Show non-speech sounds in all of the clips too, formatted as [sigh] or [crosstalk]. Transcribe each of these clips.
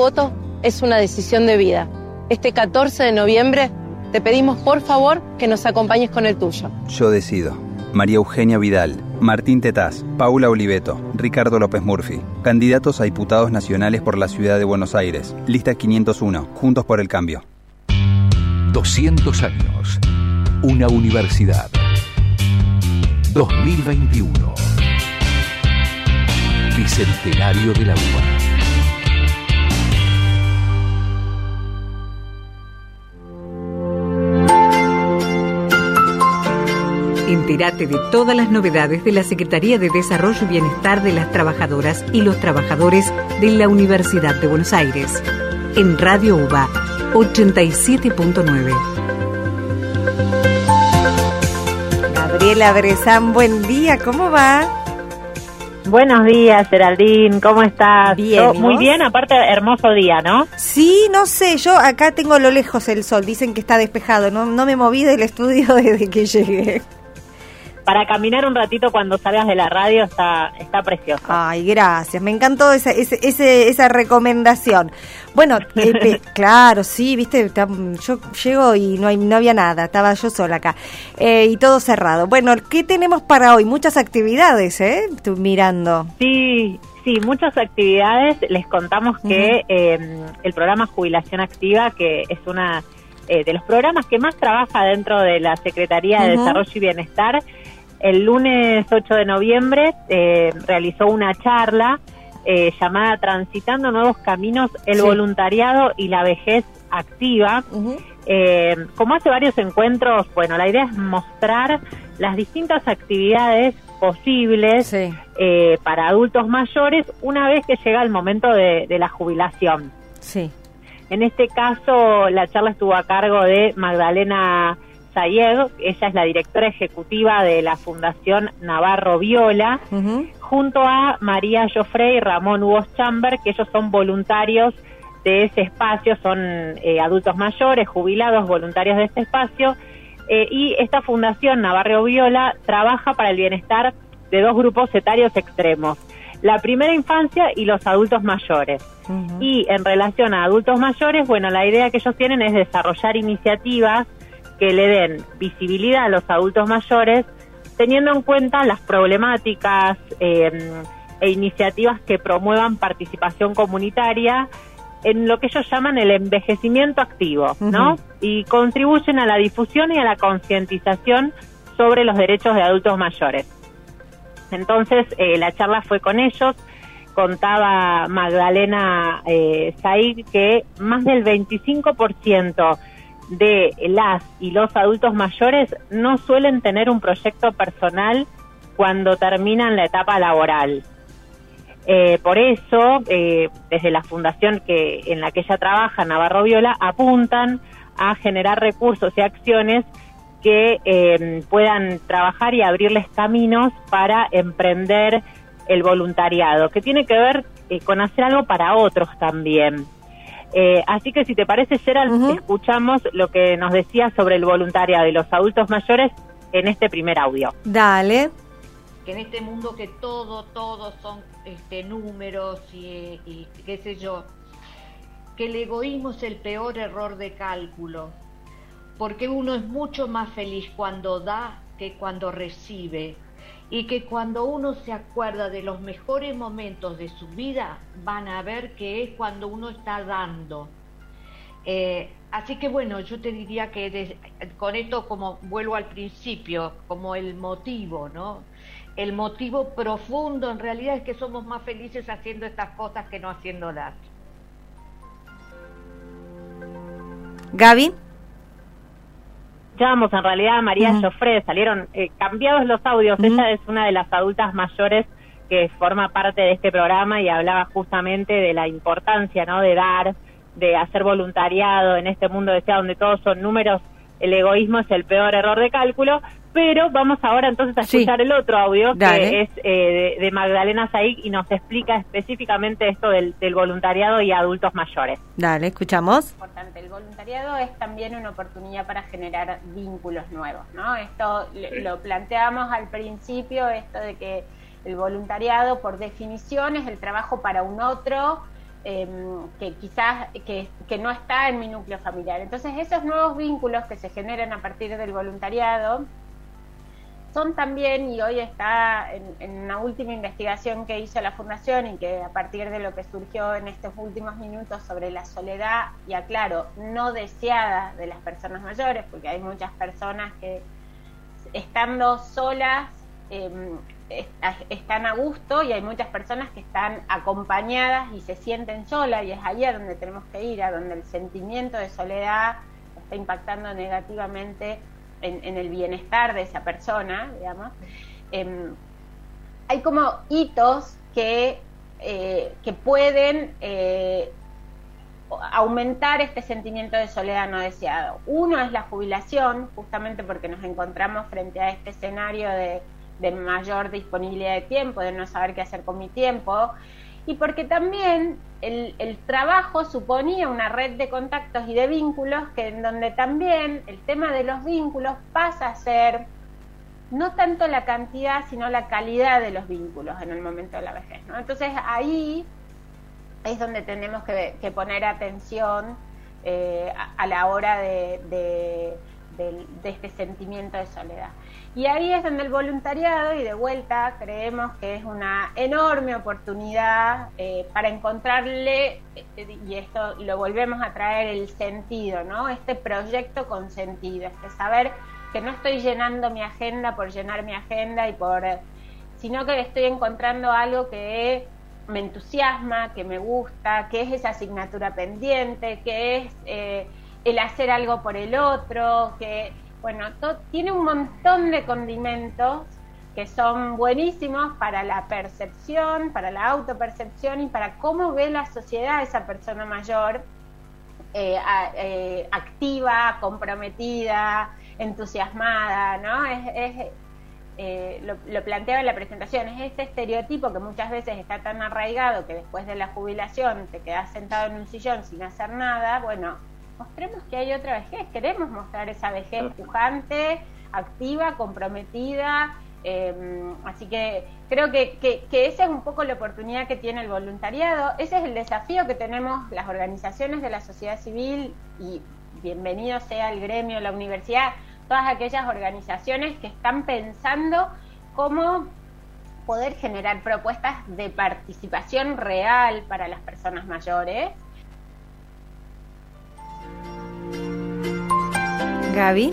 voto es una decisión de vida. Este 14 de noviembre te pedimos por favor que nos acompañes con el tuyo. Yo decido. María Eugenia Vidal, Martín Tetaz, Paula Oliveto, Ricardo López Murphy, candidatos a diputados nacionales por la ciudad de Buenos Aires. Lista 501, Juntos por el Cambio. 200 años. Una universidad. 2021. Bicentenario de la UBA. Entérate de todas las novedades de la Secretaría de Desarrollo y Bienestar de las Trabajadoras y los Trabajadores de la Universidad de Buenos Aires. En Radio UBA 87.9. Gabriela Brezán, buen día, ¿cómo va? Buenos días, Geraldine, ¿cómo estás? Bien, muy bien, aparte hermoso día, ¿no? Sí, no sé, yo acá tengo a lo lejos el sol, dicen que está despejado, no, no me moví del estudio [laughs] desde que llegué para caminar un ratito cuando salgas de la radio está, está precioso. Ay, gracias, me encantó esa, esa, esa recomendación. Bueno, [laughs] eh, claro, sí, viste, yo llego y no, hay, no había nada, estaba yo sola acá. Eh, y todo cerrado. Bueno, ¿qué tenemos para hoy? Muchas actividades, ¿eh? Estoy mirando. Sí, Sí, muchas actividades. Les contamos que em, el programa Jubilación Activa, que es una eh, de los programas que más trabaja dentro de la Secretaría de Desarrollo y Bienestar, el lunes 8 de noviembre eh, realizó una charla eh, llamada Transitando Nuevos Caminos, el voluntariado y la vejez activa. Eh, como hace varios encuentros, bueno, la idea es mostrar las distintas actividades posibles para adultos mayores una vez que llega el momento de, de la jubilación. Sí. En este caso, la charla estuvo a cargo de Magdalena ella es la directora ejecutiva de la Fundación Navarro Viola, junto a María Joffre y Ramón Hugo Chamber, que ellos son voluntarios de ese espacio, son eh, adultos mayores, jubilados, voluntarios de este espacio, eh, y esta Fundación Navarro Viola trabaja para el bienestar de dos grupos etarios extremos, la primera infancia y los adultos mayores. Y en relación a adultos mayores, bueno, la idea que ellos tienen es desarrollar iniciativas que le den visibilidad a los adultos mayores, teniendo en cuenta las problemáticas em, e iniciativas que promuevan participación comunitaria en lo que ellos llaman el envejecimiento activo, ¿no? Y contribuyen a la difusión y a la concientización sobre los derechos de adultos mayores. Entonces, eh, la charla fue con ellos, contaba Magdalena eh, Said que más del 25% de las y los adultos mayores no suelen tener un proyecto personal cuando terminan la etapa laboral. Eh, por eso, eh, desde la fundación que en la que ella trabaja, Navarro Viola, apuntan a generar recursos y acciones que eh, puedan trabajar y abrirles caminos para emprender el voluntariado, que tiene que ver con hacer algo para otros también. Eh, así que si te parece, Gerald, escuchamos lo que nos decía sobre el voluntariado de los adultos mayores en este primer audio. Dale. Que en este mundo que todo, todo son este, números y, y qué sé yo, que el egoísmo es el peor error de cálculo, porque uno es mucho más feliz cuando da que cuando recibe y que cuando uno se acuerda de los mejores momentos de su vida, van a ver que es cuando uno está dando. Eh, así que bueno, yo te diría que con esto como vuelvo al principio, como el motivo, ¿no? El motivo profundo en realidad es que somos más felices haciendo estas cosas que no haciéndolas. Gaby escuchábamos en realidad a María uh salieron eh, cambiados los audios. Ella es una de las adultas mayores que forma parte de este programa y hablaba justamente de la importancia, ¿no? De dar, de hacer voluntariado en este mundo de donde todos son números. El egoísmo es el peor error de cálculo, pero vamos ahora entonces a escuchar el otro audio que es eh, de, Magdalena Saig y nos explica específicamente esto del, voluntariado y adultos mayores. Dale, escuchamos. Importante, el voluntariado es también una oportunidad para generar vínculos nuevos, ¿no? Esto lo planteamos al principio, esto de que el voluntariado por definición es el trabajo para un otro em, que quizás que, que, no está en mi núcleo familiar. Entonces esos nuevos vínculos que se generan a partir del voluntariado son también, y hoy está en, una última investigación que hizo la Fundación y que a partir de lo que surgió en estos últimos minutos sobre la soledad, y aclaro, no deseada de las personas mayores, porque hay muchas personas que estando solas eh, están a gusto y hay muchas personas que están acompañadas y se sienten solas y es ahí a donde tenemos que ir, a donde el sentimiento de soledad está impactando negativamente en, el bienestar de esa persona, digamos. Em, hay como hitos que, eh, que pueden eh, aumentar este sentimiento de soledad no deseado. Uno es la jubilación, justamente porque nos encontramos frente a este escenario de de mayor disponibilidad de tiempo, de no saber qué hacer con mi tiempo, y porque también el, el, trabajo suponía una red de contactos y de vínculos que en donde también el tema de los vínculos pasa a ser no tanto la cantidad, sino la calidad de los vínculos en el momento de la vejez. ¿no? Entonces ahí es donde tenemos que, poner atención eh, a, la hora de, de, de este sentimiento de soledad. Y ahí es donde el voluntariado, y de vuelta, creemos que es una enorme oportunidad eh, para encontrarle, eh, y esto lo volvemos a traer, el sentido, ¿no? Este proyecto con sentido, este saber que no estoy llenando mi agenda por llenar mi agenda y por, sino que estoy encontrando algo que me entusiasma, que me gusta, que es esa asignatura pendiente, que es eh, el hacer algo por el otro, que bueno, tiene un montón de condimentos que son buenísimos para la percepción, para la autopercepción y para cómo ve la sociedad esa persona mayor, eh, eh, activa, comprometida, entusiasmada, ¿no? Es, eh, lo, lo, planteaba en la presentación, es este estereotipo que muchas veces está tan arraigado que después de la jubilación te quedas sentado en un sillón sin hacer nada, bueno, mostremos que hay otra vejez, queremos mostrar esa vejez pujante, activa, comprometida, em, así que creo que, que, esa es un poco la oportunidad que tiene el voluntariado, ese es el desafío que tenemos las organizaciones de la sociedad civil y bienvenido sea el gremio, la universidad, todas aquellas organizaciones que están pensando cómo poder generar propuestas de participación real para las personas mayores Gaby.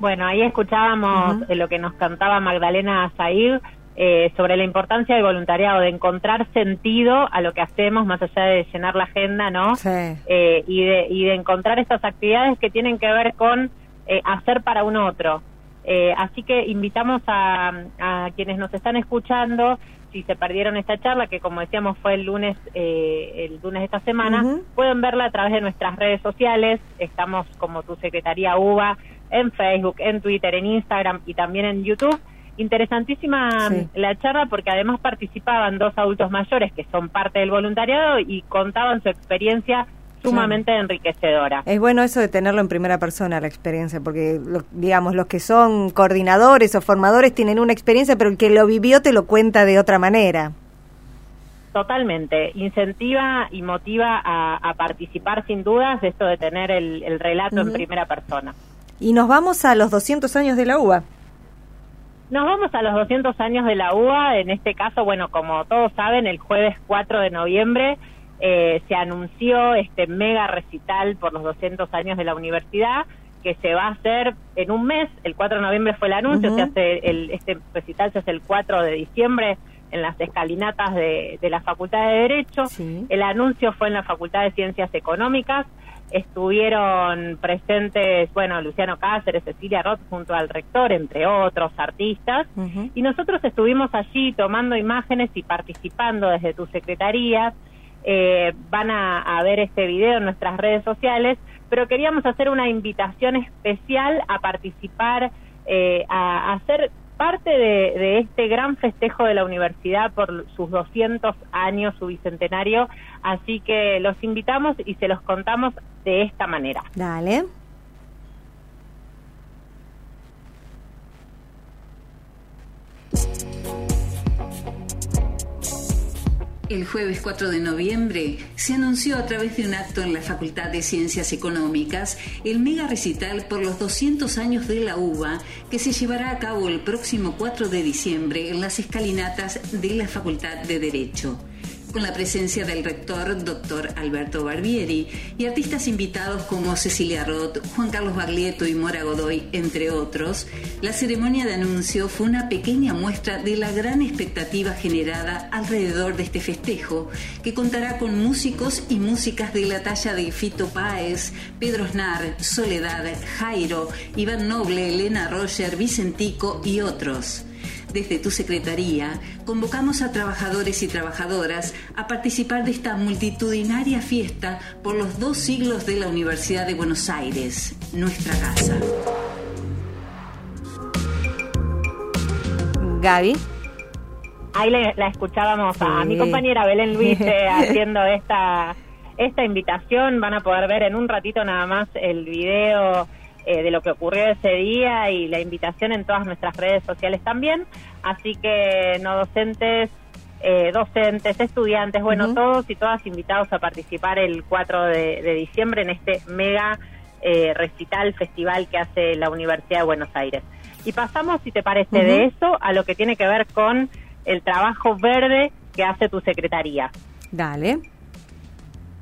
Bueno, ahí escuchábamos lo que nos cantaba Magdalena Zair eh, sobre la importancia del voluntariado, de encontrar sentido a lo que hacemos más allá de llenar la agenda, ¿no? Eh, y, de, y de encontrar estas actividades que tienen que ver con eh, hacer para un otro. Así que invitamos a, a quienes nos están escuchando si se perdieron esta charla, que como decíamos fue el lunes, eh, el lunes de esta semana, pueden verla a través de nuestras redes sociales. Estamos como tu Secretaría UBA en Facebook, en Twitter, en Instagram y también en YouTube. Interesantísima la charla porque además participaban dos adultos mayores que son parte del voluntariado y contaban su experiencia sumamente enriquecedora. Es bueno eso de tenerlo en primera persona, la experiencia, porque digamos, los que son coordinadores o formadores tienen una experiencia, pero el que lo vivió te lo cuenta de otra manera. Totalmente, incentiva y motiva a, participar sin dudas de esto de tener el, relato en primera persona. Y nos vamos a los 200 años de la UBA. Nos vamos a los 200 años de la UBA, en este caso, bueno, como todos saben, el jueves 4 de noviembre eh, se anunció este mega recital por los 200 años de la universidad que se va a hacer en un mes, el 4 de noviembre fue el anuncio, se hace el, este recital se hace el 4 de diciembre en las escalinatas de, la Facultad de Derecho, el anuncio fue en la Facultad de Ciencias Económicas, estuvieron presentes, bueno, Luciano Cáceres, Cecilia Roth junto al rector, entre otros artistas, y nosotros estuvimos allí tomando imágenes y participando desde tu secretaría, eh, van a, ver este video en nuestras redes sociales, pero queríamos hacer una invitación especial a participar, eh, a, a, ser parte de, este gran festejo de la universidad por sus 200 años, su bicentenario, así que los invitamos y se los contamos de esta manera. Dale. El jueves 4 de noviembre se anunció a través de un acto en la Facultad de Ciencias Económicas el mega recital por los 200 años de la UBA que se llevará a cabo el próximo 4 de diciembre en las escalinatas de la Facultad de Derecho con la presencia del rector doctor Alberto Barbieri y artistas invitados como Cecilia Roth, Juan Carlos Baglietto y Mora Godoy, entre otros, la ceremonia de anuncio fue una pequeña muestra de la gran expectativa generada alrededor de este festejo, que contará con músicos y músicas de la talla de Fito Páez, Pedro Snar, Soledad, Jairo, Iván Noble, Elena Roger, Vicentico y otros desde tu Secretaría, convocamos a trabajadores y trabajadoras a participar de esta multitudinaria fiesta por los dos siglos de la Universidad de Buenos Aires, nuestra casa. Gaby. Ahí la escuchábamos a mi compañera Belén Luis eh, [laughs] haciendo esta, esta invitación. Van a poder ver en un ratito nada más el video eh, de lo que ocurrió ese día y la invitación en todas nuestras redes sociales también. Así que no docentes, eh, docentes, estudiantes, bueno, todos y todas invitados a participar el 4 de, diciembre en este mega eh, recital, festival que hace la Universidad de Buenos Aires. Y pasamos, si te parece, de eso a lo que tiene que ver con el trabajo verde que hace tu secretaría. Dale.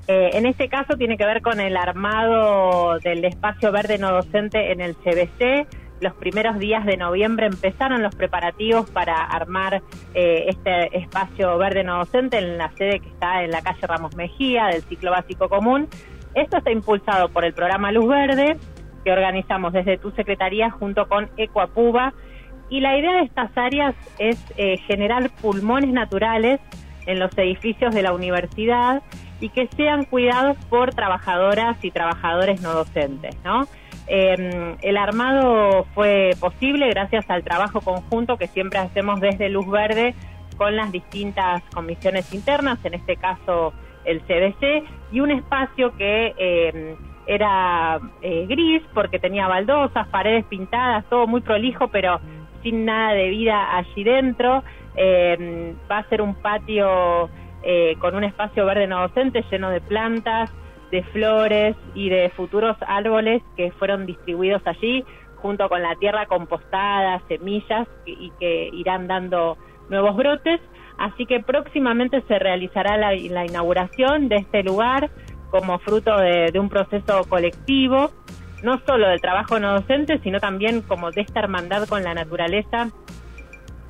Eh, en este caso tiene que ver con el armado del espacio verde no docente en el CBC. Los primeros días de noviembre empezaron los preparativos para armar eh, este espacio verde no docente en la sede que está en la calle Ramos Mejía del ciclo básico común. Esto está impulsado por el programa Luz Verde que organizamos desde tu secretaría junto con Ecuapuba. Y la idea de estas áreas es eh, generar pulmones naturales en los edificios de la universidad y que sean cuidados por trabajadoras y trabajadores no docentes, ¿no? Em, el armado fue posible gracias al trabajo conjunto que siempre hacemos desde Luz Verde con las distintas comisiones internas, en este caso el CDC, y un espacio que em, era eh, gris porque tenía baldosas, paredes pintadas, todo muy prolijo, pero sin nada de vida allí dentro. Em, va a ser un patio eh, con un espacio verde no docente lleno de plantas, de flores y de futuros árboles que fueron distribuidos allí junto con la tierra compostada, semillas y que irán dando nuevos brotes. Así que próximamente se realizará la, inauguración de este lugar como fruto de, un proceso colectivo, no solo del trabajo no docente, sino también como de esta hermandad con la naturaleza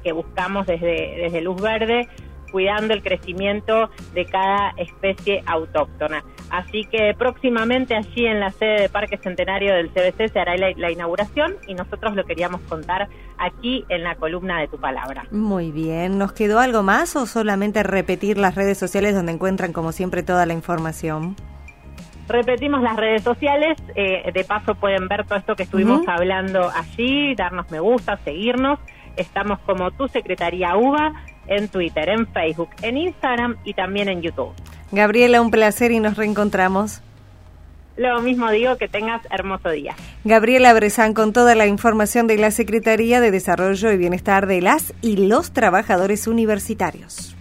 que buscamos desde, desde Luz Verde cuidando el crecimiento de cada especie autóctona. Así que próximamente allí en la sede de Parque Centenario del CBC se hará la, inauguración y nosotros lo queríamos contar aquí en la columna de tu palabra. Muy bien, ¿nos quedó algo más o solamente repetir las redes sociales donde encuentran como siempre toda la información? Repetimos las redes sociales, eh, de paso pueden ver todo esto que estuvimos hablando allí, darnos me gusta, seguirnos. Estamos como tu Secretaría UBA en Twitter, en Facebook, en Instagram y también en YouTube. Gabriela, un placer y nos reencontramos. Lo mismo digo, que tengas hermoso día. Gabriela Brezán con toda la información de la Secretaría de Desarrollo y Bienestar de las y los Trabajadores Universitarios.